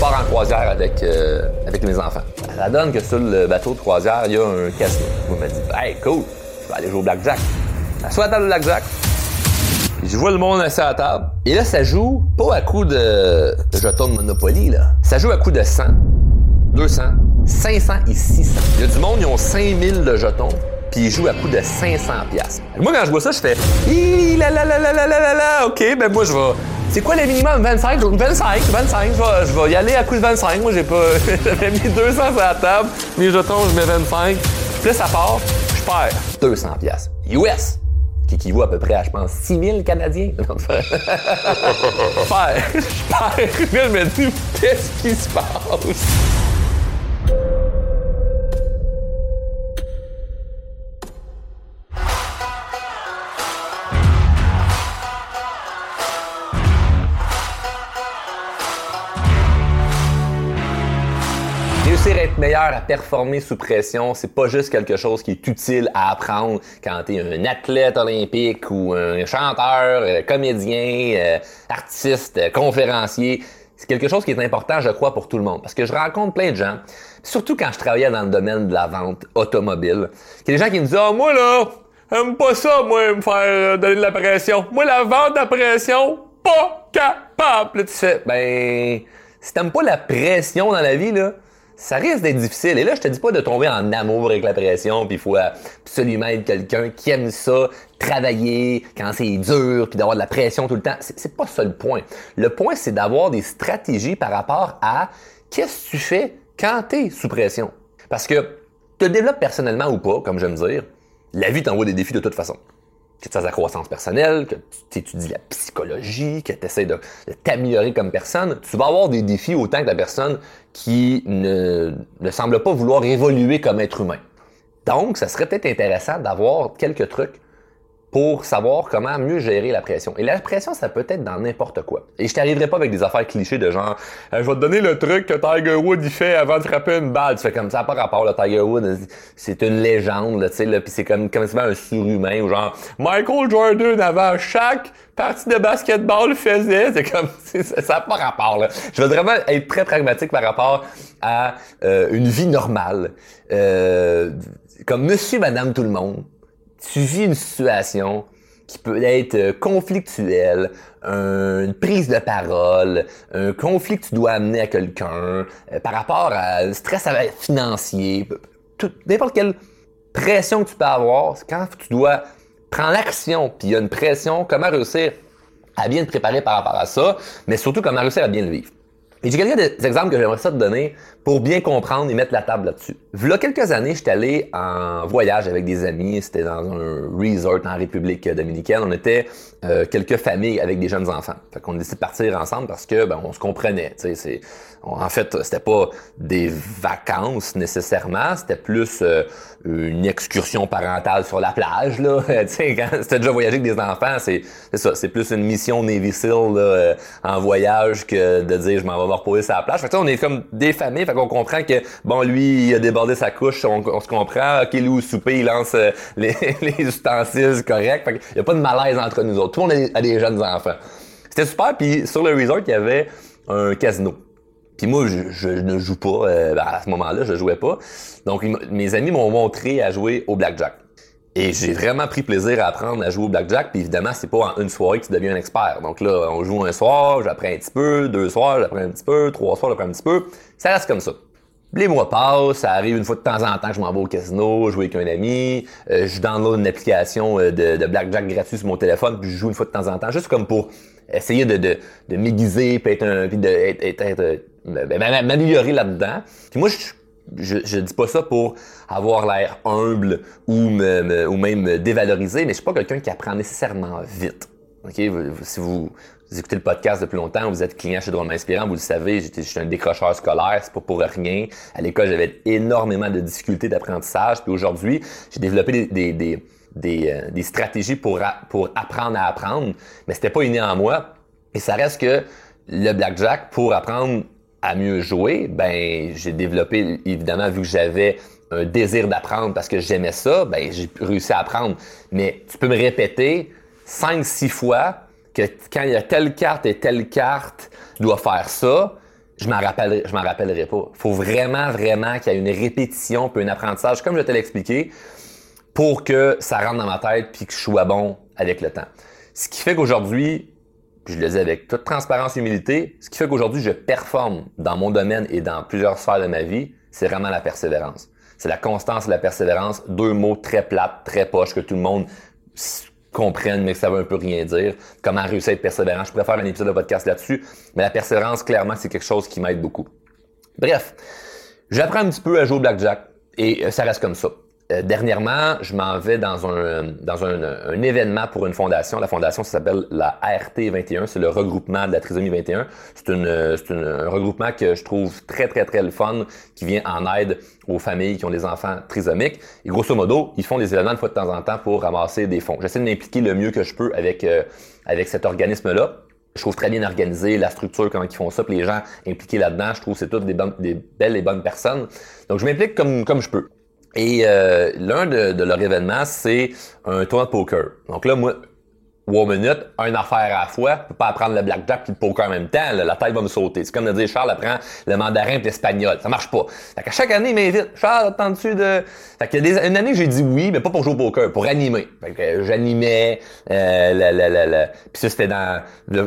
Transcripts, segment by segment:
pars en croisière avec, euh, avec mes enfants. Ça donne que sur le bateau de croisière, il y a un casino. Vous me dites, hey, cool, je vais aller jouer au blackjack. Soit à la table au blackjack. Je vois le monde assis à la table. Et là, ça joue pas à coup de, jetons de Monopoly, là. Ça joue à coup de 100, 200, 500 et 600. Il y a du monde, ils ont 5000 de jetons, puis ils jouent à coup de 500 pièces. Moi, quand je vois ça, je fais, hi, la la la la la la la, ok, ben moi, je vais, c'est quoi le minimum? 25? 25, 25, je vais, je vais y aller à coup de 25. Moi, j'ai pas. J'avais mis 200 sur la table, mes jetons, je mets 25. Puis là, ça part, je perds 200 pièces. US! Qui équivaut à peu près à, je pense, 6000 Canadiens. je perds. Je perds. Là, je me dis, qu'est-ce qui se passe? Réussir être meilleur à performer sous pression, c'est pas juste quelque chose qui est utile à apprendre quand tu es un athlète olympique ou un chanteur, euh, comédien, euh, artiste, euh, conférencier. C'est quelque chose qui est important, je crois, pour tout le monde. Parce que je rencontre plein de gens, surtout quand je travaillais dans le domaine de la vente automobile, qu'il y a des gens qui me disent Ah, moi là, j'aime pas ça, moi, me faire donner de la pression. Moi, la vente à pression, pas capable. Tu fais, ben, si t'aimes pas la pression dans la vie, là, ça risque d'être difficile. Et là, je te dis pas de tomber en amour avec la pression, puis il faut absolument être quelqu'un qui aime ça, travailler quand c'est dur, puis d'avoir de la pression tout le temps. C'est pas ça le point. Le point, c'est d'avoir des stratégies par rapport à qu'est-ce que tu fais quand tu es sous pression. Parce que te développes personnellement ou pas, comme j'aime dire, la vie t'envoie des défis de toute façon que tu fasses la croissance personnelle, que tu étudies la psychologie, que tu essaies de, t'améliorer comme personne, tu vas avoir des défis autant que la personne qui ne, ne semble pas vouloir évoluer comme être humain. Donc, ça serait peut-être intéressant d'avoir quelques trucs pour savoir comment mieux gérer la pression. Et la pression, ça peut être dans n'importe quoi. Et je t'arriverai pas avec des affaires clichés de genre je vais te donner le truc que Tiger Woods il fait avant de frapper une balle. Tu fais comme ça, pas rapport le Tiger Woods, c'est une légende, tu sais, là, puis c'est comme comme un surhumain ou genre Michael Jordan avant chaque partie de basketball faisait, c'est comme ça n'a pas rapport là. Je veux vraiment être très pragmatique par rapport à euh, une vie normale. Euh, comme monsieur, madame, tout le monde tu vis une situation qui peut être euh, conflictuelle, un- une prise de parole, un conflit que tu dois amener à quelqu'un, euh, par rapport à stress financier, n'importe quelle pression que tu peux avoir, quand tu dois prendre l'action, puis il y a une pression, comment réussir à bien te préparer par rapport à ça, mais surtout comment réussir à bien le vivre. Et j'ai quelques exemples que j'aimerais ça te donner pour bien comprendre et mettre la table là-dessus. V'là quelques années, j'étais allé en voyage avec des amis. C'était dans un resort en République dominicaine. On était euh, quelques familles avec des jeunes enfants. Fait qu'on a décidé de partir ensemble parce que ben, on se comprenait. C'est, en fait, c'était pas des vacances nécessairement. C'était plus euh, une excursion parentale sur la plage. Là. quand c'était déjà voyager avec des enfants, c'est, c'est ça. C'est plus une mission Navy SEAL là, euh, en voyage que de dire je m'en vais sur la plage. Fait que, on est comme des familles. Fait qu'on comprend que bon, lui, il a débordé sa couche, on, se comprend. Ok, lui au souper, il lance euh, les, les ustensiles corrects. Fait qu'il y a pas de malaise entre nous autres. Tout le monde a des- jeunes enfants. C'était super. Puis sur le resort, il y avait un casino. Puis moi, je, ne joue pas. euh, ben, à ce moment-là, je jouais pas. Donc, mes amis m'ont montré à jouer au blackjack. Et j'ai vraiment pris plaisir à apprendre à jouer au blackjack. Puis évidemment, c'est pas en une soirée que tu deviens un expert. Donc là, on joue un soir, j'apprends un petit peu, deux soirs, j'apprends un petit peu, trois soirs, j'apprends un petit peu. Ça reste comme ça. Les mois passent, ça arrive une fois de temps en temps que je m'en vais au casino, jouer avec un ami, euh, je download une application euh, de, blackjack gratuit sur mon téléphone, puis je joue une fois de temps en temps, juste comme pour essayer de, de, de m'aiguiser, puis être un, de être, euh, ben, m'améliorer là-dedans. Puis moi, je, je, je dis pas ça pour avoir l'air humble ou me, me- ou même me dévaloriser, mais je suis pas quelqu'un qui apprend nécessairement vite. Ok, si vous, écoutez le podcast depuis longtemps, vous êtes client chez Drôlement Inspirant, vous le savez, j'étais j'étais un décrocheur scolaire, c'est pas pour rien. À l'école, j'avais énormément de difficultés d'apprentissage, puis aujourd'hui, j'ai développé des, des, des, des, euh, stratégies pour, pour apprendre à apprendre, mais c'était pas inné en moi. Et ça reste que le blackjack, pour apprendre à mieux jouer, ben j'ai développé, évidemment, vu que j'avais un désir d'apprendre parce que j'aimais ça, ben j'ai réussi à apprendre. Mais tu peux me répéter cinq, six fois que quand il y a telle carte et telle carte, tu dois faire ça. je m'en je m'en rappellerai pas. Faut vraiment, vraiment qu'il y ait une répétition puis un apprentissage, comme je te l'ai expliqué, pour que ça rentre dans ma tête puis que je sois bon avec le temps. Ce qui fait qu'aujourd'hui, je le dis avec toute transparence et humilité, ce qui fait qu'aujourd'hui je performe dans mon domaine et dans plusieurs sphères de ma vie, c'est vraiment la persévérance. C'est la constance et la persévérance, deux mots très plates, très poches que tout le monde comprenne, mais que ça veut un peu rien dire. Comment réussir à être persévérant? Je faire un épisode de podcast là-dessus, mais la persévérance, clairement, c'est quelque chose qui m'aide beaucoup. Bref, j'apprends un petit peu à jouer au blackjack et euh, ça reste comme ça. Euh, dernièrement, je m'en vais dans un événement pour une fondation. La fondation s'appelle la ART 21, c'est le regroupement de la trisomie 21. C'est une, un regroupement que je trouve très très très le fun, qui vient en aide aux familles qui ont des enfants trisomiques. Et grosso modo, ils font des événements de fois de temps en temps pour ramasser des fonds. J'essaie de m'impliquer le mieux que je peux avec euh, cet organisme-là je trouve très bien organisé, la structure, comment ils font ça, puis les gens impliqués là-dedans, je trouve que c'est toutes des, belles et bonnes personnes. Donc, je m'implique comme je peux. Et euh, l'un de, de leurs événements, c'est un tournoi de poker. Donc là, moi, wow minutes, une affaire à la fois, je peux pas apprendre le blackjack et le poker en même temps, la tête va me sauter. C'est comme de dire Charles apprend le mandarin et l'espagnol. Ça marche pas. Fait qu'à chaque année, il m'invite. Charles, attends-tu de. Fait qu'il y a des, une année j'ai dit oui, mais pas pour jouer au poker, pour animer. Fait que j'animais euh, la, Puis ça, c'était dans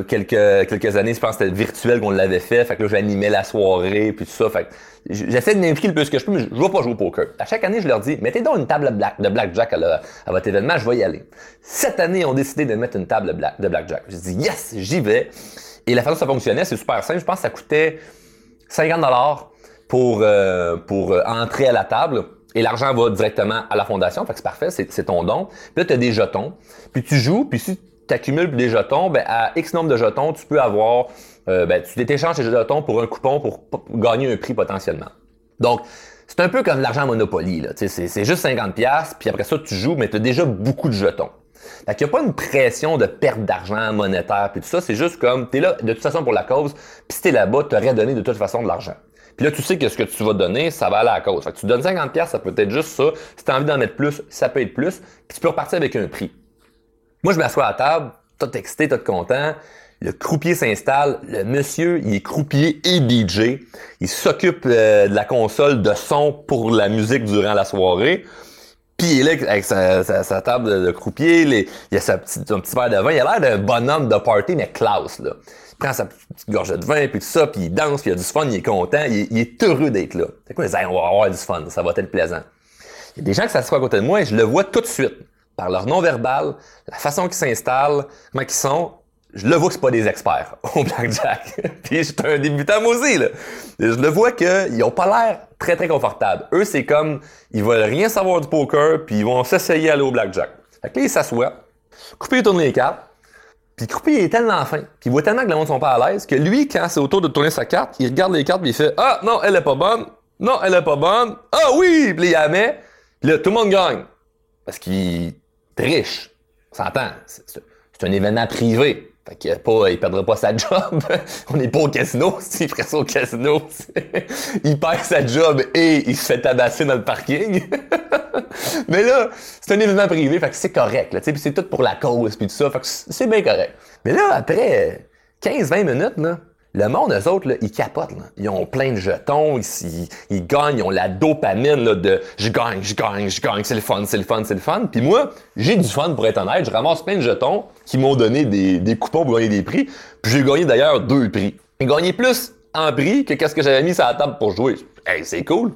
quelques, quelques années, je pense que c'était virtuel qu'on l'avait fait. Fait que là, j'animais la soirée, puis tout ça. Fait que j'essaie de m'impliquer le plus que je peux, mais je ne vais pas jouer au poker. À chaque année, je leur dis, mettez donc une table de blackjack à, à votre événement, je vais y aller. Cette année, ont décidé de mettre une table de blackjack. J'ai dit, yes, j'y vais. Et la façon dont ça fonctionnait, c'est super simple. Je pense que ça coûtait 50 dollars pour, euh, pour euh, entrer à la table. Et l'argent va directement à la fondation. Fait que c'est parfait, c'est ton don. Puis là, tu as des jetons. Puis tu joues, puis si tu accumules des jetons, ben à X nombre de jetons, tu peux avoir euh, ben, tu t'échanges tes jetons pour un coupon pour gagner un prix potentiellement. Donc, c'est un peu comme l'argent Monopoly. C'est juste 50$, puis après ça, tu joues, mais tu as déjà beaucoup de jetons. Fait qu'il n'y a pas une pression de perte d'argent monétaire, puis tout ça. C'est juste comme, tu es là de toute façon pour la cause, puis si tu es là-bas, tu aurais donné de toute façon de l'argent. Puis là, tu sais que ce que tu vas donner, ça va aller à la cause. Fait que tu donnes 50$, ça peut être juste ça. Si tu as envie d'en mettre plus, ça peut être plus. Puis tu peux repartir avec un prix. Moi, je m'assois à la table, t'as excité, t'as content. Le croupier s'installe. Le monsieur, il est croupier et DJ. Il s'occupe euh, de la console de son pour la musique durant la soirée. Puis il est là avec sa, table de, croupier, il a sa petite, son petit verre de vin. Il a l'air d'un bonhomme de party, mais classe, là. Il prend sa petite gorge de vin, puis tout ça, puis il danse, puis il a du fun, il est content, il, est heureux d'être là. C'est quoi, il dit, on va avoir du fun, ça va être plaisant. Il y a des gens qui s'assoient à côté de moi et je le vois tout de suite, par leur non-verbal, la façon qu'ils s'installent, comment ils sont, je le vois que c'est pas des experts au blackjack. Puis je suis un débutant moi aussi, là. Je le vois qu'ils ont pas l'air très très confortables. Eux, c'est comme, ils veulent rien savoir du poker, puis ils vont s'essayer à aller au blackjack. Fait que là, ils s'assoient, Coupé tourne les cartes, puis Coupé est tellement fin, puis il voit tellement que les monde sont pas à l'aise, que lui, quand c'est autour de tourner sa carte, il regarde les cartes, puis il fait « Ah, non, elle est pas bonne. Non, elle est pas bonne. Ah oui! » Puis il la met, puis là, tout le monde gagne. Parce qu'il triche. On s'entend. C'est un événement privé. Fait qu'il pas, il perdra pas sa job. On n'est pas au casino. S'il ferait ça au casino, il perd sa job et il se fait tabasser dans le parking. Mais là, c'est un événement privé, fait que c'est correct. Là, c'est tout pour la cause, puis tout ça. Fait que c'est bien correct. Mais là, après 15-20 minutes, là, le monde, eux autres, ils capotent. Là. Ils ont plein de jetons, ils, gagnent, ils ont la dopamine là, de je gagne, je gagne, je gagne, c'est le fun, c'est le fun, c'est le fun. Puis moi, j'ai du fun pour être honnête. Je ramasse plein de jetons qui m'ont donné des, coupons pour gagner des prix. Puis j'ai gagné d'ailleurs deux prix. J'ai gagné plus en prix que qu'est-ce que j'avais mis sur la table pour jouer. Hey, c'est cool.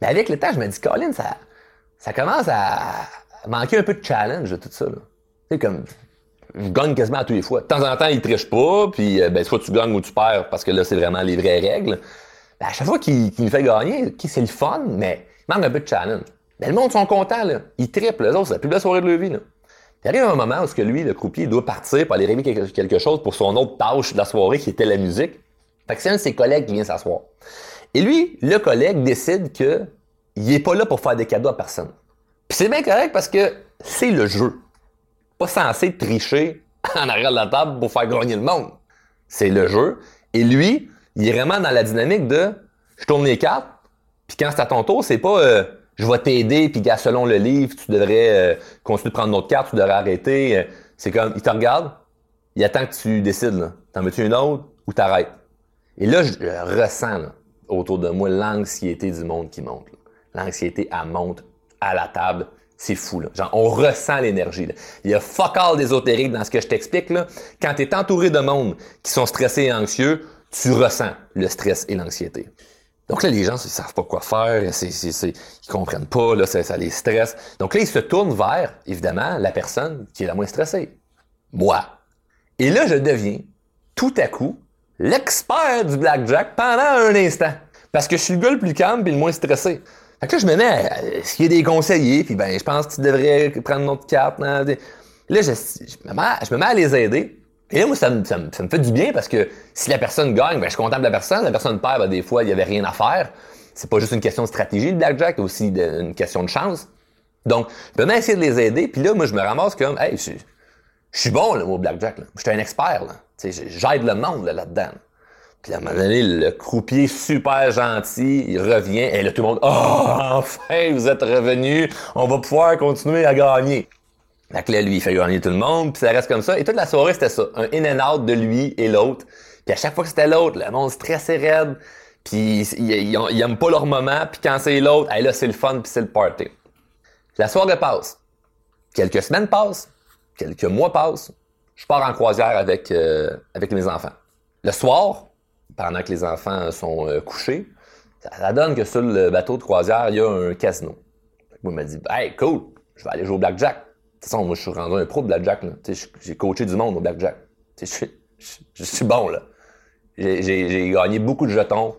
Mais avec le temps, je me dis, Colin, ça, ça commence à manquer un peu de challenge de tout ça. Sais, comme je gagne quasiment à tous les fois. De temps en temps, il triche pas, puis euh, ben, soit tu gagnes ou tu perds, parce que là, c'est vraiment les vraies règles. Ben, à chaque fois qu'il qu fait gagner, c'est le fun, mais il manque un peu de challenge. Ben, le monde sont contents, là. Ils triplent, les autres, c'est la plus belle soirée de leur vie, là. Il arrive un moment où que lui, le croupier, doit partir pour aller régler quelque chose pour son autre tâche de la soirée, qui était la musique. Fait que c'est un de ses collègues qui vient s'asseoir. Et lui, le collègue décide que il est pas là pour faire des cadeaux à personne. Puis c'est bien correct parce que c'est le jeu pas censé tricher en arrière de la table pour faire gagner le monde. C'est le jeu. Et lui, il est vraiment dans la dynamique de je tourne les cartes, puis quand c'est à ton tour, c'est pas euh, je vais t'aider, puis selon le livre, tu devrais euh, continuer de prendre notre carte, tu devrais arrêter. C'est comme, il te regarde, il attend que tu décides. T'en veux-tu une autre ou t'arrêtes? Et là, je ressens autour de moi l'anxiété du monde qui monte. L'anxiété, elle monte à la table. C'est fou, là. Genre, on ressent l'énergie. Il y a fuck all d'ésotérique dans ce que je t'explique. Là. Quand tu es entouré de monde qui sont stressés et anxieux, tu ressens le stress et l'anxiété. Donc là, les gens, ils savent pas quoi faire, ils comprennent pas, là, ça, ça, les stresse. Donc là, ils se tournent vers, évidemment, la personne qui est la moins stressée. Moi. Et là, je deviens, tout à coup, l'expert du blackjack pendant un instant. Parce que je suis le gars le plus calme et le moins stressé. Fait que là, je me mets à y a des conseillers, puis ben, je pense que tu devrais prendre une autre carte. Là, je, je, me mets, je me mets à les aider. Et là, moi, ça me, ça, me, fait du bien parce que si la personne gagne, ben, je suis content de la personne. La personne perd, ben, des fois, il n'y avait rien à faire. C'est pas juste une question de stratégie, le blackjack, c'est aussi une question de chance. Donc, je peux même essayer de les aider. Puis là, moi, je me ramasse comme, hey, je, suis bon là, au blackjack. Là. Je suis un expert. Là. J'aide le monde là-dedans. Puis à un moment donné, le croupier super gentil, il revient, et là, tout le monde, oh, enfin, vous êtes revenu, on va pouvoir continuer à gagner. Fait que là, lui, il fait gagner tout le monde, puis ça reste comme ça. Et toute la soirée, c'était ça. Un in and out de lui et l'autre. Puis à chaque fois que c'était l'autre, le monde stressait raide. Puis ils, ils, pas leur moment. Puis quand c'est l'autre, hey, là, c'est le fun, puis c'est le party. La soirée passe. Quelques semaines passent. Quelques mois passent. Je pars en croisière avec, euh, avec mes enfants. Le soir, pendant que les enfants sont euh, couchés, ça, donne que sur le bateau de croisière, il y a un casino. Moi, il m'a dit, hey, cool, je vais aller jouer au blackjack. De toute façon, moi, je suis rendu un pro de blackjack. J'ai coaché du monde au blackjack. Je, je, suis bon, là. J'ai gagné beaucoup de jetons.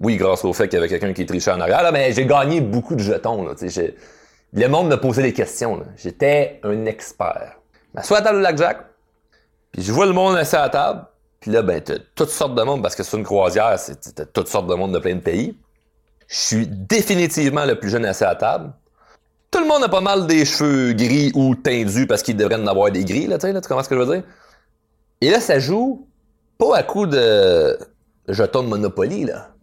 Oui, grâce au fait qu'il y avait quelqu'un qui trichait en arrière, là, mais j'ai gagné beaucoup de jetons. Là, le monde me posait des questions. J'étais un expert. Mais soit à table de blackjack, puis je vois le monde assis à la table, puis là, ben, t'as toutes sortes de monde, parce que c'est une croisière, c'est toutes sortes de monde de plein de pays. Je suis définitivement le plus jeune assis à la table. Tout le monde a pas mal des cheveux gris ou tendus parce qu'il devrait en avoir des gris, là, tu sais, là, tu comprends ce que je veux dire? Et là, ça joue pas à coup de jetons de Monopoly, là.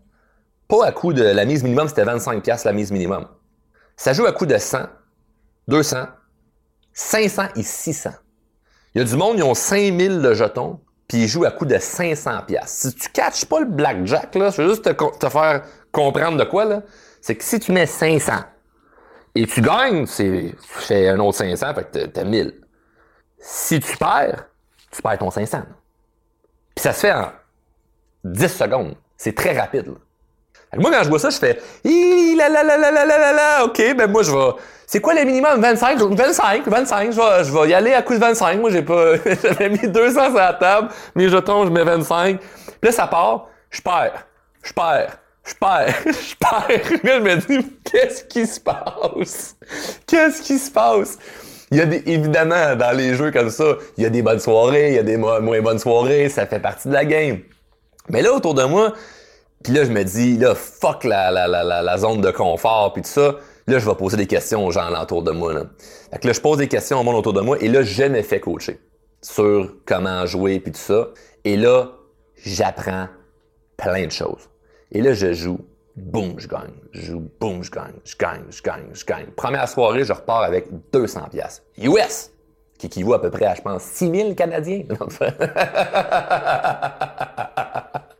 Pas à coup de la mise minimum, c'était 25$ la mise minimum. Ça joue à coup de 100, 200, 500 et 600. Il y a du monde, ils ont 5000 de jetons, puis ils jouent à coup de 500$. Si tu catches pas le blackjack, là, je veux juste te, faire comprendre de quoi, là, c'est que si tu mets 500, et tu gagnes, c'est, tu fais un autre 500, fait que t'as 1000. Si tu perds, tu perds ton 500. Puis ça se fait en 10 secondes. C'est très rapide. Moi, quand je vois ça, je fais la la la la la OK, ben moi, je vais. C'est quoi le minimum? 25? 25, 25. Je vais, je vais y aller à coup de 25. Moi, j'ai pas. J'avais mis 200 sur la table. Mes jetons, je mets 25. Puis là, ça part. Je perds. Je perds je perds, je perds. Là, je me dis, qu'est-ce qui se passe? Qu'est-ce qui se passe? Il y a des, évidemment, dans les jeux comme ça, il y a des bonnes soirées, il y a des moins bonnes soirées, ça fait partie de la game. Mais là, autour de moi, puis là, je me dis, là, fuck la, la, la, la, zone de confort, puis tout ça. Là, je vais poser des questions aux gens autour de moi. Là. Fait que là, je pose des questions au monde autour de moi, et là, je me fais coacher sur comment jouer, puis tout ça. Et là, j'apprends plein de choses. Et là, je joue. Boum, je gagne. Je joue. Boum, je gagne. Je gagne, je gagne, je gagne. Première soirée, je repars avec 200 pièces US, qui équivaut à peu près à, je pense, 6000 Canadiens.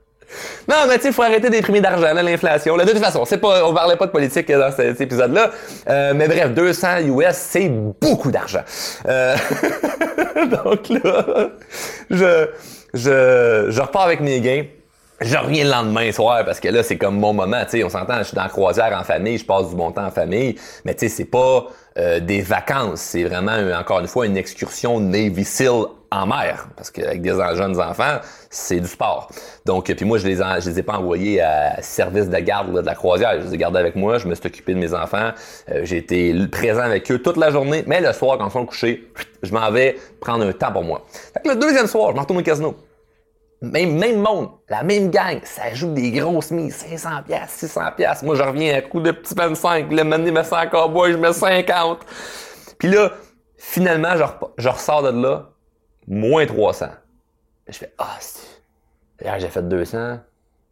Non, mais tu sais, faut arrêter d'imprimer d'argent, l'inflation. De toute façon, c'est pas, on parlait pas de politique dans cet épisode-là. Euh, mais bref, 200 US, c'est beaucoup d'argent. Euh, donc là, je, je, je repars avec mes gains je reviens le lendemain soir parce que là, c'est comme mon moment. Tu sais, on s'entend, je suis dans la croisière en famille, je passe du bon temps en famille, mais tu sais, c'est pas euh, des vacances, c'est vraiment, encore une fois, une excursion Navy SEAL en mer. Parce qu'avec des jeunes enfants, c'est du sport. Donc, puis moi, je les, les ai pas envoyés à service de garde de la croisière. Je les ai gardés avec moi, je me suis occupé de mes enfants. Euh, j'ai été présent avec eux toute la journée, mais le soir, quand ils sont couchés, je m'en vais prendre un temps pour moi. Fait que le deuxième soir, je m'en retourne au casino. Même, même monde, la même gang, ça joue des grosses mises, 500 pièces, 600 pièces. Moi, je reviens à coup de petits 25, le moment me sent encore bois, je mets 50. Puis là, finalement, je, ressors de là, moins 300. Je fais, ah, oh, j'ai fait 200,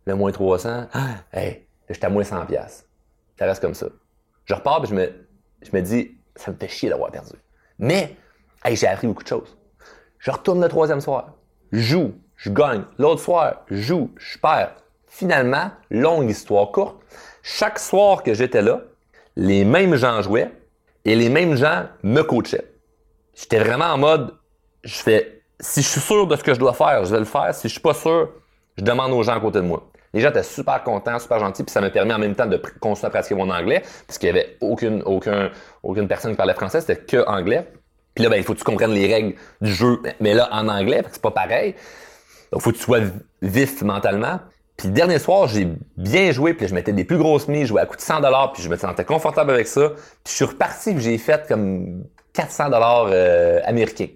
le moins 300, ah, hey, j'étais à moins 100 pièces. Ça reste comme ça. Je repars, puis je me, je me dis, ça me fait chier d'avoir perdu. Mais, hey, j'ai appris beaucoup de choses. Je retourne le troisième soir, joue, je gagne. L'autre soir, je joue, je perds. finalement, longue histoire courte, chaque soir que j'étais là, les mêmes gens jouaient et les mêmes gens me coachaient. J'étais vraiment en mode, je fais, si je suis sûr de ce que je dois faire, je vais le faire. Si je suis pas sûr, je demande aux gens à côté de moi. Les gens étaient super contents, super gentils, puis ça me permet en même temps de continuer à pratiquer mon anglais, parce qu'il y avait aucune, aucun, aucune personne qui parlait français, c'était que anglais. Puis là, ben, il faut que tu comprennes les règles du jeu, mais là, en anglais, c'est pas pareil. Donc, faut que tu sois vif mentalement. Puis le dernier soir, j'ai bien joué, puis je mettais des plus grosses mises, je jouais à coût de 100 dollars, puis je me sentais confortable avec ça. Puis je suis reparti, puis j'ai fait comme 400 dollars euh, américains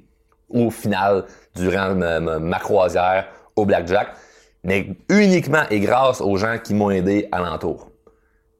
au final durant ma croisière au blackjack mais uniquement et grâce aux gens qui m'ont aidé alentour.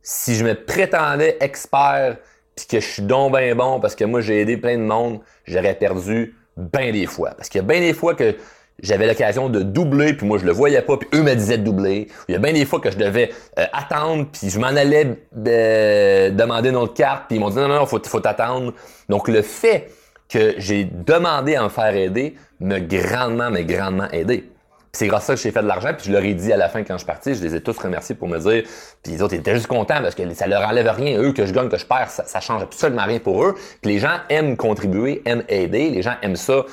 Si je me prétendais expert puis que je suis donc bien bon parce que moi j'ai aidé plein de monde, j'aurais perdu bien des fois. Parce qu'il y a bien des fois que j'avais l'occasion de doubler puis moi je le voyais pas puis eux me disaient de doubler. Il y a bien des fois que je devais euh, attendre puis je m'en allais euh, demander une autre carte puis ils m'ont dit non non non faut faut t'attendre. Donc le fait que j'ai demandé à me faire aider m'a grandement mais grandement aidé c'est grâce à ça que j'ai fait de l'argent. Puis je leur ai dit à la fin quand je suis parti, je les ai tous remerciés pour me dire. Puis les autres étaient juste contents parce que ça leur enlève rien. Eux, que je gagne, que je perds, ça, ça change absolument rien pour eux. Puis les gens aiment contribuer, aiment aider. Les gens aiment ça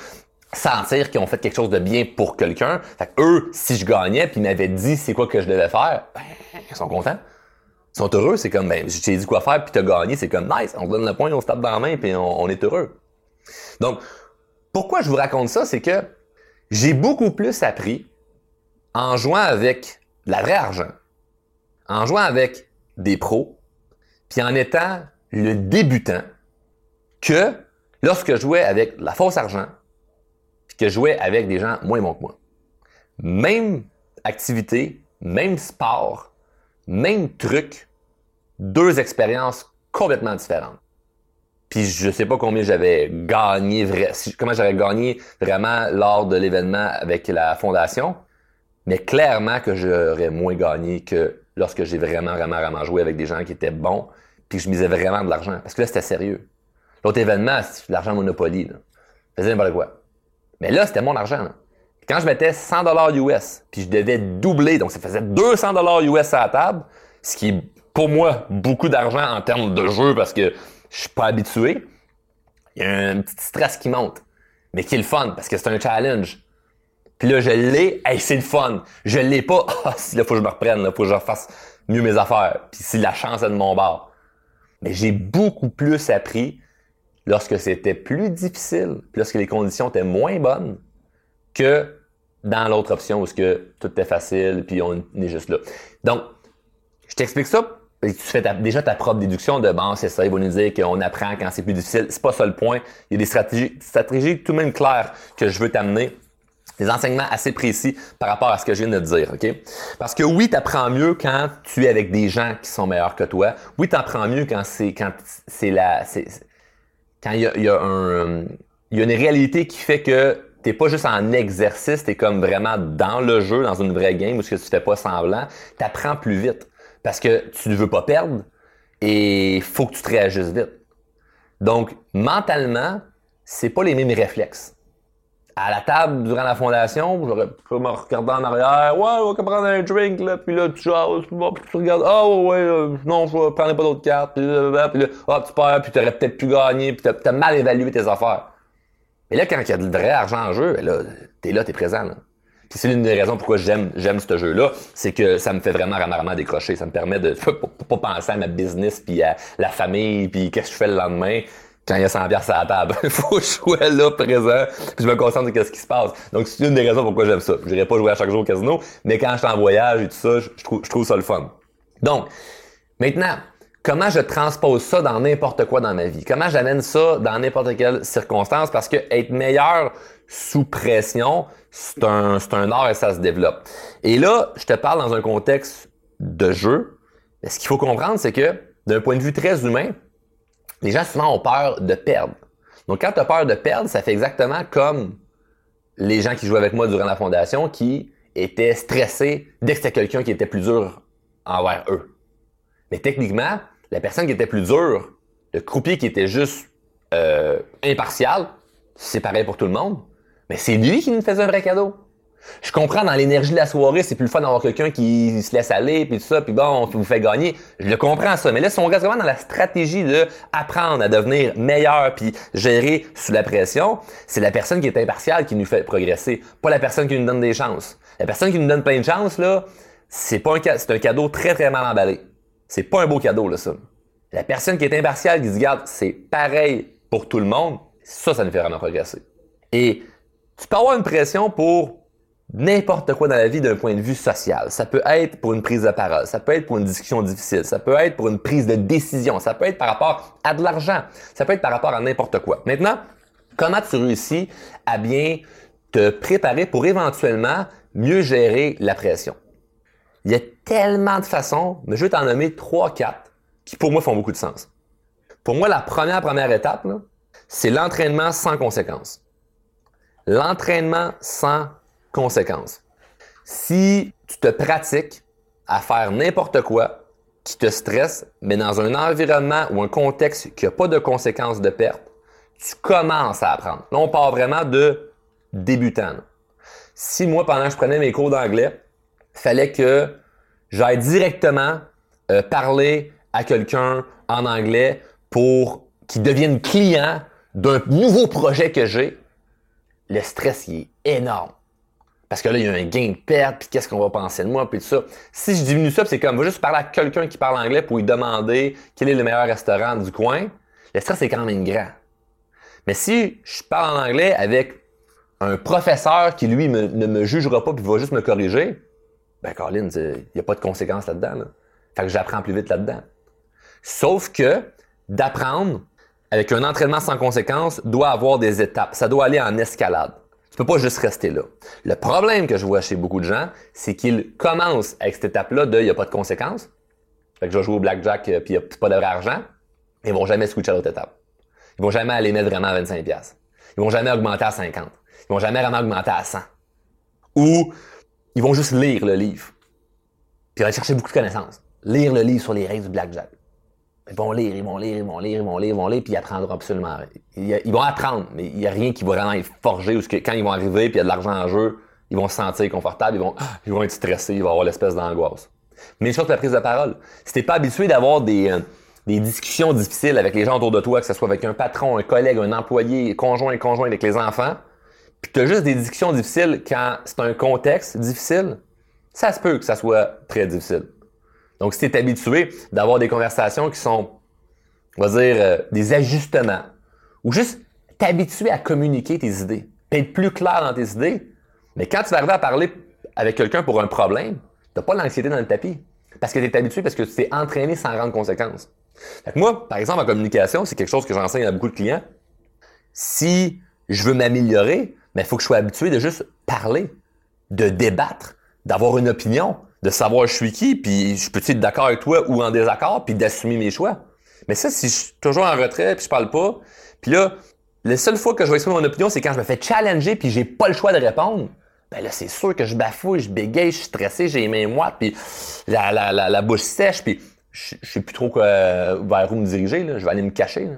sentir qu'ils ont fait quelque chose de bien pour quelqu'un. Fait eux, si je gagnais, puis ils m'avaient dit c'est quoi que je devais faire, ben, ils sont contents. Ils sont heureux. C'est comme, ben, je t'ai dit quoi faire, puis t'as gagné. C'est comme, nice, on donne le point, on se tape dans la main, puis on, on est heureux. Donc, pourquoi je vous raconte ça, c'est que j'ai beaucoup plus appris en jouant avec de la vraie argent, en jouant avec des pros, puis en étant le débutant, que lorsque je jouais avec la fausse argent, puis que je jouais avec des gens moins bons que moi. Même activité, même sport, même truc, deux expériences complètement différentes. Puis je sais pas combien j'avais gagné, comment j'avais gagné vraiment lors de l'événement avec la fondation, mais clairement que j'aurais moins gagné que lorsque j'ai vraiment, vraiment, vraiment joué avec des gens qui étaient bons, puis je misais vraiment de l'argent. Parce que là, c'était sérieux. L'autre événement, c'est l'argent Monopoly. Là. Faisais n'importe quoi. Mais là, c'était mon argent. Quand je mettais 100 dollars US, puis je devais doubler, donc ça faisait 200 dollars US à la table, ce qui est pour moi beaucoup d'argent en termes de jeu parce que je suis pas habitué. Il y a un petit stress qui monte, mais qui est le fun parce que c'est un challenge. Puis là, je l'ai, hey, c'est le fun. Je l'ai pas, ah, si là, faut que je me reprenne, là, faut que je fasse mieux mes affaires. Puis si la chance est de mon bord. Mais j'ai beaucoup plus appris lorsque c'était plus difficile, lorsque les conditions étaient moins bonnes, que dans l'autre option où que tout est facile, puis on est juste là. Donc, je t'explique ça, tu fais déjà ta propre déduction de bon, c'est ça, il va nous dire qu'on apprend quand c'est plus difficile. C'est pas ça le point. Il y a des stratégies, stratégies tout de même claires que je veux t'amener des enseignements assez précis par rapport à ce que je viens de te dire, OK? Parce que oui, tu apprends mieux quand tu es avec des gens qui sont meilleurs que toi. Oui, tu apprends mieux quand c'est quand c'est la c'est quand il y a, un il y a une réalité qui fait que t'es pas juste en exercice, tu es comme vraiment dans le jeu, dans une vraie game où ce que tu fais pas semblant, tu apprends plus vite parce que tu ne veux pas perdre et faut que tu te réagisses vite. Donc mentalement, c'est pas les mêmes réflexes à la table durant la fondation, j'aurais pu me regarder en arrière, ouais, on va prendre un drink, là, puis là, tu jases, puis tu regardes, ah oh, ouais, euh, non, je prends pas d'autres cartes, puis là, puis là, ah, tu perds, puis t'aurais peut-être pu gagner, puis t'as as mal évalué tes affaires. Mais là, quand il y a de vrai argent en jeu, ben là, t'es là, t'es présent. Puis c'est l'une des raisons pourquoi j'aime j'aime ce jeu-là, c'est que ça me fait vraiment vraiment décrocher. Ça me permet de pas penser à ma business puis à la famille puis qu'est-ce que je fais le lendemain quand il y a 100 pièces à la table. Faut jouer là, présent, puis je me concentre sur ce qui se passe. Donc, c'est une des raisons pourquoi j'aime ça. Je n'irai pas jouer à chaque jour au casino, mais quand je suis en voyage et tout ça, je, trouve, je trouve ça le fun. Donc, maintenant, comment je transpose ça dans n'importe quoi dans ma vie? Comment j'amène ça dans n'importe quelle circonstance? Parce que être meilleur sous pression, c'est un, c'est un art et ça se développe. Et là, je te parle dans un contexte de jeu. Mais ce qu'il faut comprendre, c'est que d'un point de vue très humain, les gens souvent ont peur de perdre. Donc quand tu as peur de perdre, ça fait exactement comme les gens qui jouaient avec moi durant la fondation qui étaient stressés dès que c'était quelqu'un qui était plus dur envers eux. Mais techniquement, la personne qui était plus dure, le croupier qui était juste euh, impartial, c'est pareil pour tout le monde. Mais c'est lui qui nous faisait un vrai cadeau. Je comprends dans l'énergie de la soirée, c'est plus le fun d'avoir quelqu'un qui se laisse aller, puis tout ça, puis bon, on vous fait gagner. Je le comprends ça. Mais là, si on reste vraiment dans la stratégie de apprendre à devenir meilleur, puis gérer sous la pression, c'est la personne qui est impartiale qui nous fait progresser, pas la personne qui nous donne des chances. La personne qui nous donne plein de chances, là, c'est pas un, c'est un cadeau très très mal emballé. C'est pas un beau cadeau, là, ça. La personne qui est impartiale, qui dit, regarde, c'est pareil pour tout le monde, ça, ça nous fait vraiment progresser. Et tu peux avoir une pression pour n'importe quoi dans la vie d'un point de vue social. Ça peut être pour une prise de parole, ça peut être pour une discussion difficile, ça peut être pour une prise de décision, ça peut être par rapport à de l'argent, ça peut être par rapport à n'importe quoi. Maintenant, comment tu réussis à bien te préparer pour éventuellement mieux gérer la pression? Il y a tellement de façons, mais je vais t'en nommer trois, quatre qui pour moi font beaucoup de sens. Pour moi, la première première étape, c'est l'entraînement sans conséquence. L'entraînement sans conséquences. Si tu te pratiques à faire n'importe quoi qui te stresse, mais dans un environnement ou un contexte qui n'a pas de conséquences de perte, tu commences à apprendre. Là, on part vraiment de débutant. Si moi, pendant que je prenais mes cours d'anglais, fallait que j'aille directement euh, parler à quelqu'un en anglais pour qu'il devienne client d'un nouveau projet que j'ai, le stress est énorme. Parce que là, il y a un gain de perte, puis qu'est-ce qu'on va penser de moi, puis tout ça. Si je diminue ça, c'est comme, va juste parler à quelqu'un qui parle anglais pour lui demander quel est le meilleur restaurant du coin, le stress est quand même grand. Mais si je parle en anglais avec un professeur qui, lui, ne me jugera pas puis va juste me corriger, ben, Colin, il n'y a pas de conséquences là-dedans. Là. Fait que j'apprends plus vite là-dedans. Sauf que d'apprendre avec un entraînement sans conséquences doit avoir des étapes. Ça doit aller en escalade. Tu peux pas juste rester là. Le problème que je vois chez beaucoup de gens, c'est qu'ils commencent avec cette étape-là de il n'y a pas de conséquences. Fait que je vais jouer au blackjack euh, puis il n'y a pas de vrai argent. Ils vont jamais switcher à l'autre étape. Ils vont jamais aller mettre vraiment à 25$. Ils vont jamais augmenter à 50. Ils vont jamais vraiment augmenter à 100. Ou ils vont juste lire le livre. Puis aller chercher beaucoup de connaissances. Lire le livre sur les règles du blackjack. Ils vont lire, ils vont lire, ils vont lire, ils vont lire, ils vont lire, puis ils apprendront absolument rien. Ils, vont apprendre, mais il n'y a rien qui va vraiment être forgé, ou que quand ils vont arriver, puis il y a de l'argent en jeu, ils vont se sentir confortables, ils vont, ils vont être stressés, ils vont avoir l'espèce d'angoisse. Mais chose la prise de parole. Si t'es pas habitué d'avoir des, euh, des discussions difficiles avec les gens autour de toi, que ce soit avec un patron, un collègue, un employé, conjoint, conjoint avec les enfants, puis tu as juste des discussions difficiles quand c'est un contexte difficile, ça se peut que ça soit très difficile. Donc, si tu es habitué d'avoir des conversations qui sont, on va dire, euh, des ajustements, ou juste t'habituer à communiquer tes idées, être plus clair dans tes idées, mais quand tu vas arriver à parler avec quelqu'un pour un problème, tu pas l'anxiété dans le tapis. Parce que tu es habitué, parce que tu t'es entraîné sans rendre conséquence. Fait moi, par exemple, en communication, c'est quelque chose que j'enseigne à beaucoup de clients. Si je veux m'améliorer, mais il faut que je sois habitué de juste parler, de débattre, d'avoir une opinion, de savoir je suis qui, puis je peux être d'accord avec toi ou en désaccord, puis d'assumer mes choix. Mais ça, si je suis toujours en retrait, puis je parle pas, puis là, la seule fois que je vais exprimer mon opinion, c'est quand je me fais challenger, puis j'ai pas le choix de répondre. Ben là, c'est sûr que je bafouille, je bégaye, je suis stressé, j'ai les mains moites, puis la, la, la, bouche sèche, puis je, sais plus trop vers où me diriger. Là. Je vais aller me cacher. Là.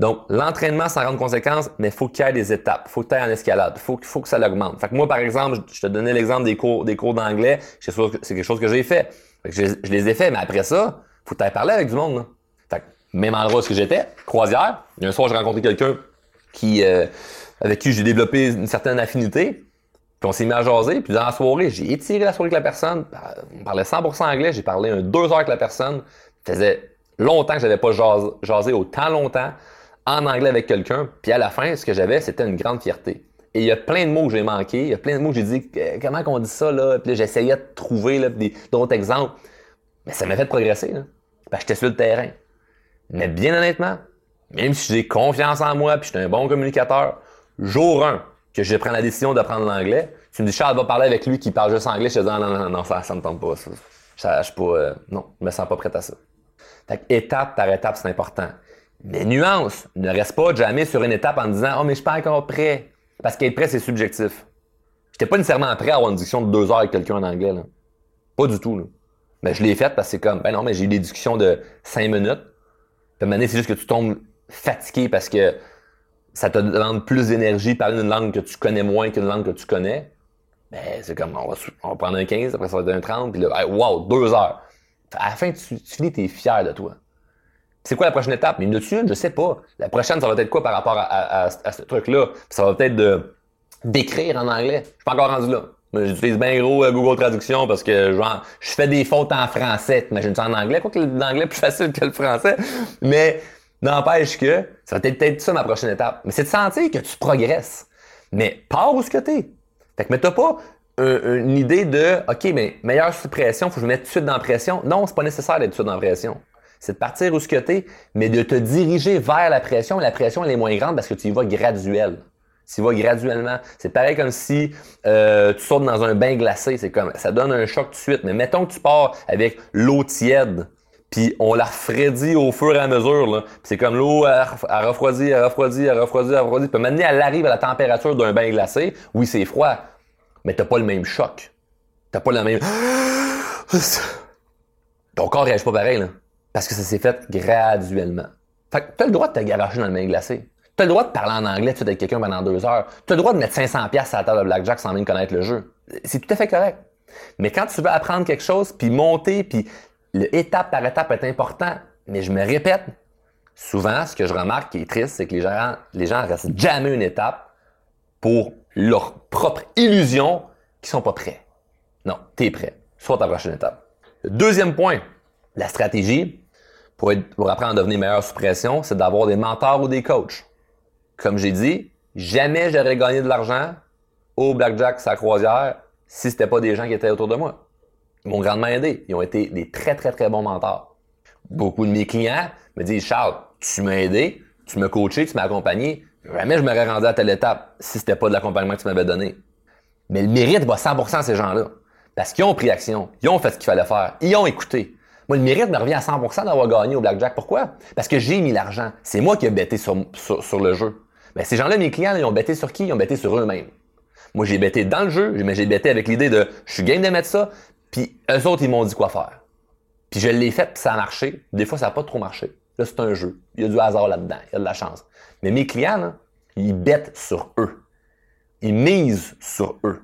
Donc, l'entraînement sans grande conséquence, mais faut qu'il y ait des étapes. Faut que tu en escalade. Faut, faut que ça l'augmente. Fait que moi, par exemple, je te donnais l'exemple des cours, des cours d'anglais. C'est quelque chose que j'ai fait. fait que je, les ai fait, mais après ça, faut que tu parler avec du monde. Là. Fait que, même endroit où j'étais, croisière. Un soir, j'ai rencontré quelqu'un qui, euh, avec qui j'ai développé une certaine affinité. Puis on s'est mis à jaser. Puis dans la soirée, j'ai étiré la soirée avec la personne. On parlait 100% anglais. J'ai parlé un deux heures avec la personne. Ça faisait longtemps que j'avais pas jasé autant longtemps en anglais avec quelqu'un, puis à la fin, ce que j'avais, c'était une grande fierté. Et il y a plein de mots que j'ai manqués, il y a plein de mots que j'ai dit, comment qu'on dit ça, là? Puis j'essayais de trouver d'autres exemples. Mais ça m'a fait progresser, là. Que j'étais sur le terrain. Mais bien honnêtement, même si j'ai confiance en moi, puis je suis un bon communicateur, jour 1, que je prends la décision d'apprendre l'anglais, tu me dis, Charles, va parler avec lui qui parle juste anglais, je te dis, non, non, non, non ça, ça me tente pas. Ça, je, suis pas, euh, non, je me sens pas prêt à ça. Fait étape par étape, c'est important. Mais nuance, ne reste pas jamais sur une étape en disant Oh, mais je suis pas encore prêt. Parce qu'être prêt, c'est subjectif. J'étais pas nécessairement prêt à avoir une discussion de deux heures avec quelqu'un en anglais. Là. Pas du tout. Là. Mais je l'ai faite parce que c'est comme Ben non, mais j'ai eu des discussions de cinq minutes. Puis à c'est juste que tu tombes fatigué parce que ça te demande plus d'énergie parler une langue que tu connais moins qu'une langue que tu connais. Ben, c'est comme, on va, on prendre un 15, après ça va être un 30, puis là, hey, wow, deux heures. À la fin, tu finis, t'es fier de toi. C'est quoi la prochaine étape? Mais dessus, je sais pas. La prochaine, ça va être quoi par rapport à, à, à ce truc-là? Ça va peut-être de d'écrire en anglais. Je suis pas encore rendu là. J'utilise bien gros euh, Google Traduction parce que genre, je fais des fautes en français. T'imagines ça en anglais? Quoi que l'anglais est plus facile que le français. Mais n'empêche que ça va peut-être ça ma prochaine étape. Mais c'est de sentir que tu progresses. Mais pars où ce que t'es. Fait que mais t'as pas une idée de OK, mais meilleure suppression, faut que je me mette tout de suite dans la pression. Non, c'est pas nécessaire d'être tout de suite dans la pression. C'est de partir où ce que t'es, mais de te diriger vers la pression. La pression, elle est moins grande parce que tu y vas graduel. Tu y vas graduellement. C'est pareil comme si euh, tu sautes dans un bain glacé. C'est comme ça donne un choc tout de suite. Mais mettons que tu pars avec l'eau tiède, puis on la refroidit au fur et à mesure. C'est comme l'eau, elle, refroidit, elle refroidit, elle refroidit, elle refroidit. Puis maintenant, elle arrive à la température d'un bain glacé. Oui, c'est froid, mais t'as pas le même choc. T'as pas le même... Ton corps réagit pas pareil, là. Parce que ça s'est fait graduellement. Fait que t'as le droit de te garocher dans le bain glacé. Tu as le droit de parler en anglais tu avec quelqu'un pendant deux heures. Tu as le droit de mettre 500 pièces à la table de blackjack sans même connaître le jeu. C'est tout à fait correct. Mais quand tu veux apprendre quelque chose, puis monter, puis le étape par étape est important, mais je me répète, souvent, ce que je remarque qui est triste, c'est que les gens, les gens restent jamais une étape pour leur propre illusion qui sont pas prêts. Non, tu es prêt. Soit ta prochaine étape. deuxième point, la stratégie pour, apprendre à devenir meilleur sous pression, c'est d'avoir des mentors ou des coachs. Comme j'ai dit, jamais j'aurais gagné de l'argent au blackjack sa croisière si c'était pas des gens qui étaient autour de moi. Ils m'ont grandement aidé. Ils ont été des très, très, très bons mentors. Beaucoup de mes clients me disent, Charles, tu m'as aidé, tu m'as coaché, tu m'as accompagné. Jamais je m'aurais rendu à telle étape si c'était pas de l'accompagnement que tu m'avais donné. Mais le mérite va 100% à ces gens-là. Parce qu'ils ont pris action. Ils ont fait ce qu'il fallait faire. Ils ont écouté. Moi, le mérite me revient à 100% d'avoir gagné au blackjack. Pourquoi? Parce que j'ai mis l'argent. C'est moi qui ai bêté sur, le jeu. Mais ces gens-là, mes clients, ils ont bêté sur qui? Ils ont bêté sur eux-mêmes. Moi, j'ai bêté dans le jeu, mais j'ai bêté avec l'idée de je suis game de mettre ça, puis eux autres, ils m'ont dit quoi faire. Puis je l'ai fait, puis ça a marché. Des fois, ça n'a pas trop marché. Là, c'est un jeu. Il y a du hasard là-dedans. Il y a de la chance. Mais mes clients, ils bêtent sur eux. Ils misent sur eux.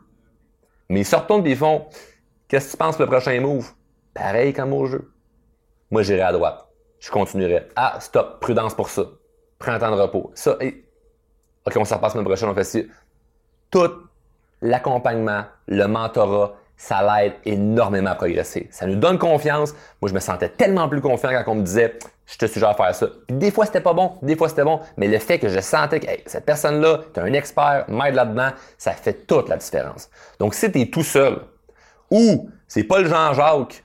Mais ils se retournent et ils font Qu'est-ce que tu penses le prochain move? Pareil comme au jeu. Moi, j'irai à droite. Je continuerai. Ah, stop, prudence pour ça. Prends un temps de repos. Ça, OK, on s'en repasse la prochaine, on fait ci. Tout l'accompagnement, le mentorat, ça l'aide énormément à progresser. Ça nous donne confiance. Moi, je me sentais tellement plus confiant quand on me disait, je te suggère à faire ça. Puis des fois, c'était pas bon, des fois, c'était bon, mais le fait que je sentais que cette personne-là, tu un expert, m'aide là-dedans, ça fait toute la différence. Donc, si tu es tout seul, ou c'est pas le Jean-Jacques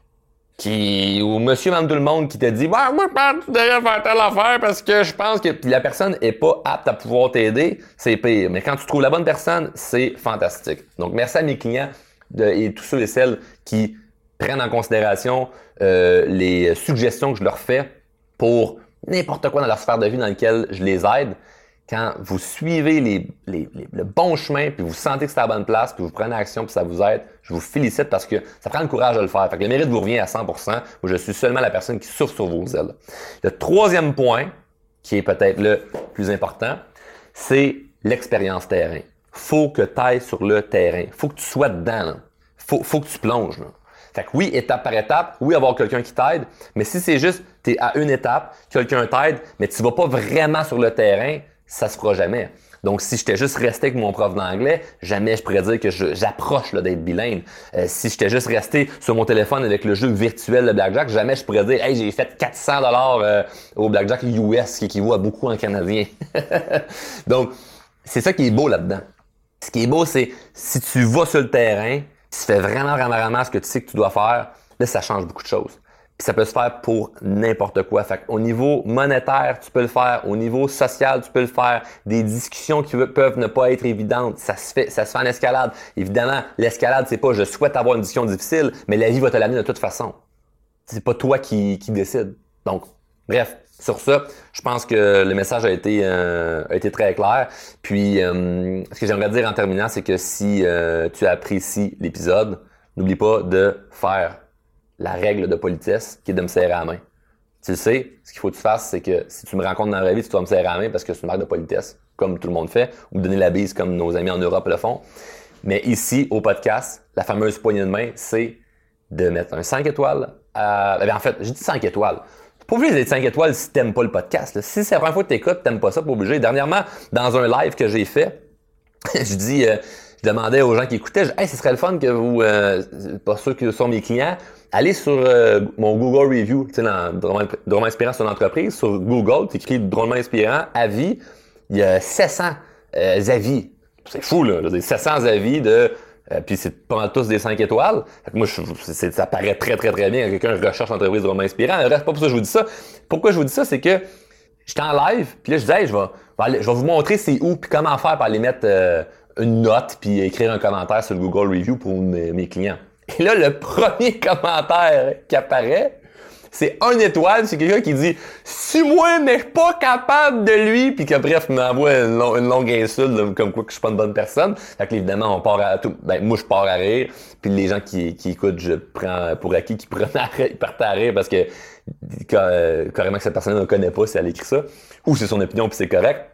qui ou monsieur même tout le monde qui te dit ouais, moi je devrais faire telle affaire parce que je pense que la personne est pas apte à pouvoir t'aider, c'est pire. Mais quand tu trouves la bonne personne, c'est fantastique. Donc merci à mes clients et tous ceux et celles qui prennent en considération euh, les suggestions que je leur fais pour n'importe quoi dans leur sphère de vie dans laquelle je les aide quand vous suivez les, les, le bon chemin, puis vous sentez que c'est à la bonne place, puis vous prenez action, puis ça vous aide, je vous félicite parce que ça prend le courage de le faire. Fait que le mérite vous revient à 100%, où je suis seulement la personne qui souffre sur vos ailes. Le troisième point, qui est peut-être le plus important, c'est l'expérience terrain. Faut que tu ailles sur le terrain. Faut que tu sois dedans. Là. Faut, faut que tu plonges. Fait que oui, étape par étape, oui, avoir quelqu'un qui t'aide, mais si c'est juste, tu es à une étape, quelqu'un t'aide, mais tu vas pas vraiment sur le terrain, ça se fera jamais. Donc, si j'étais juste resté avec mon prof d'anglais, jamais je pourrais dire que j'approche d'être bilingue. Euh, si j'étais juste resté sur mon téléphone avec le jeu virtuel de Blackjack, jamais je pourrais dire, hey, j'ai fait 400 dollars euh, au Blackjack US, qui équivaut à beaucoup en canadien. Donc, c'est ça qui est beau là-dedans. Ce qui est beau, c'est si tu vas sur le terrain, tu fais vraiment, vraiment, vraiment ce que tu sais que tu dois faire, là, ça change beaucoup de choses ça peut se faire pour n'importe quoi. Fait au niveau monétaire, tu peux le faire. Au niveau social, tu peux le faire. Des discussions qui peuvent ne pas être évidentes, ça se fait, ça se fait en escalade. Évidemment, l'escalade, c'est pas je souhaite avoir une discussion difficile, mais la vie va te l'amener de toute façon. C'est pas toi qui, qui décide. Donc, bref, sur ça, je pense que le message a été, euh, a été très clair. Puis, euh, ce que j'aimerais dire en terminant, c'est que si euh, tu apprécies l'épisode, n'oublie pas de faire la règle de politesse qui est de me serrer la main. Tu sais, ce qu'il faut que tu fasses, c'est que si tu me rencontres dans la vie, tu dois me serrer à la main parce que c'est une marque de politesse, comme tout le monde fait, ou donner la bise comme nos amis en Europe le font. Mais ici, au podcast, la fameuse poignée de main, c'est de mettre un 5 étoiles. Ben, en fait, j'ai dit 5 étoiles. Pas obligé d'être 5 étoiles si t'aimes pas le podcast. Si c'est la première fois que t'écoutes, t'aimes pas ça, pas obligé. Dernièrement, dans un live que j'ai fait, je dis, euh, je demandais aux gens qui écoutaient, hey, ce serait le fun que vous, euh, pas ceux qui sont mes clients, allez sur euh, mon Google Review, tu sais, dans Drôlement Inspirant sur l'entreprise, sur Google, tu écris Drôlement Inspirant, avis, il y a 700 euh, avis. C'est fou, là, 700 avis de... puis c'est pas tous des 5 étoiles. moi, je, ça paraît très, très, très bien quelqu'un recherche l'entreprise Drôlement Inspirant. reste pas pour ça que je vous dis ça. Pourquoi je vous dis ça? C'est que j'étais en live, puis là, je disais, je, vais, je vais vous montrer c'est où, puis comment faire pour aller mettre une note puis écrire un commentaire sur le Google Review pour mes, clients. Et là, le premier commentaire qui apparaît, c'est un étoile, c'est quelqu'un qui dit Si moi mais je suis pas capable de lui, puis que bref m'envoie une, longue insulte comme quoi que je suis pas une bonne personne. Fait que évidemment on part à tout. Ben moi je pars à rire, puis les gens qui, qui écoutent, je prends pour acquis qui prennent à rire, partent à rire parce que carrément que cette personne ne connaît pas si elle écrit ça, ou c'est son opinion puis c'est correct.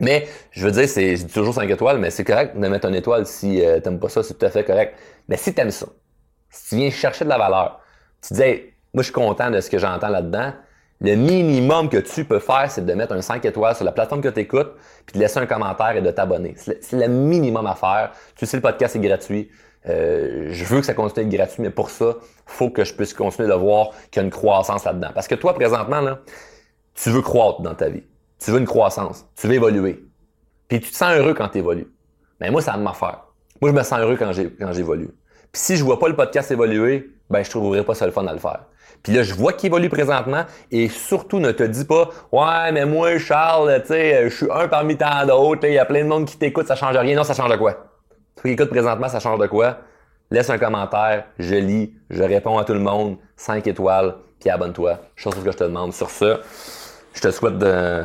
Mais je veux dire, c'est toujours 5 étoiles, mais c'est correct de mettre une étoile si euh, t'aimes pas ça, c'est tout à fait correct. Mais si t'aimes ça, si tu viens chercher de la valeur, tu dis moi je suis content de ce que j'entends là-dedans, le minimum que tu peux faire, c'est de mettre un 5 étoiles sur la plateforme que tu écoutes, puis de laisser un commentaire et de t'abonner. C'est le, minimum à faire. Tu sais, le podcast est gratuit. Euh, je veux que ça continue d'être gratuit, mais pour ça, faut que je puisse continuer de voir qu'il y a une croissance là-dedans. Parce que toi, présentement, là, tu veux croître dans ta vie tu veux une croissance, tu veux évoluer. Puis tu te sens heureux quand tu évolues. Mais moi, ça va m'affaire. Moi, je me sens heureux quand j'évolue. Puis si je vois pas le podcast évoluer, ben je trouverai pas ça le fun à le faire. Puis là, je vois qu'il évolue présentement et surtout ne te dis pas Ouais, mais moi, Charles, tu sais, je suis un parmi tant d'autres, il y a plein de monde qui t'écoute, ça change rien. Non, ça change de quoi? Toi qui écoutes présentement, ça change de quoi? Laisse un commentaire, je lis, je réponds à tout le monde, 5 étoiles, puis abonne-toi. Chose que je te demande. Sur ça, je te souhaite de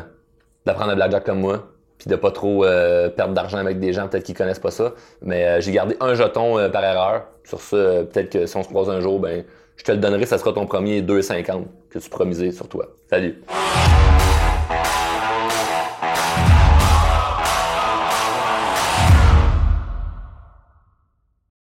d'apprendre à blackjack comme moi, puis de pas trop euh, perdre d'argent avec des gens peut-être qui connaissent pas ça. Mais euh, j'ai gardé un jeton euh, par erreur. Sur ça, peut-être que si on se croise un jour, ben je te le donnerai, ça sera ton premier 2,50 que tu miser sur toi. Salut!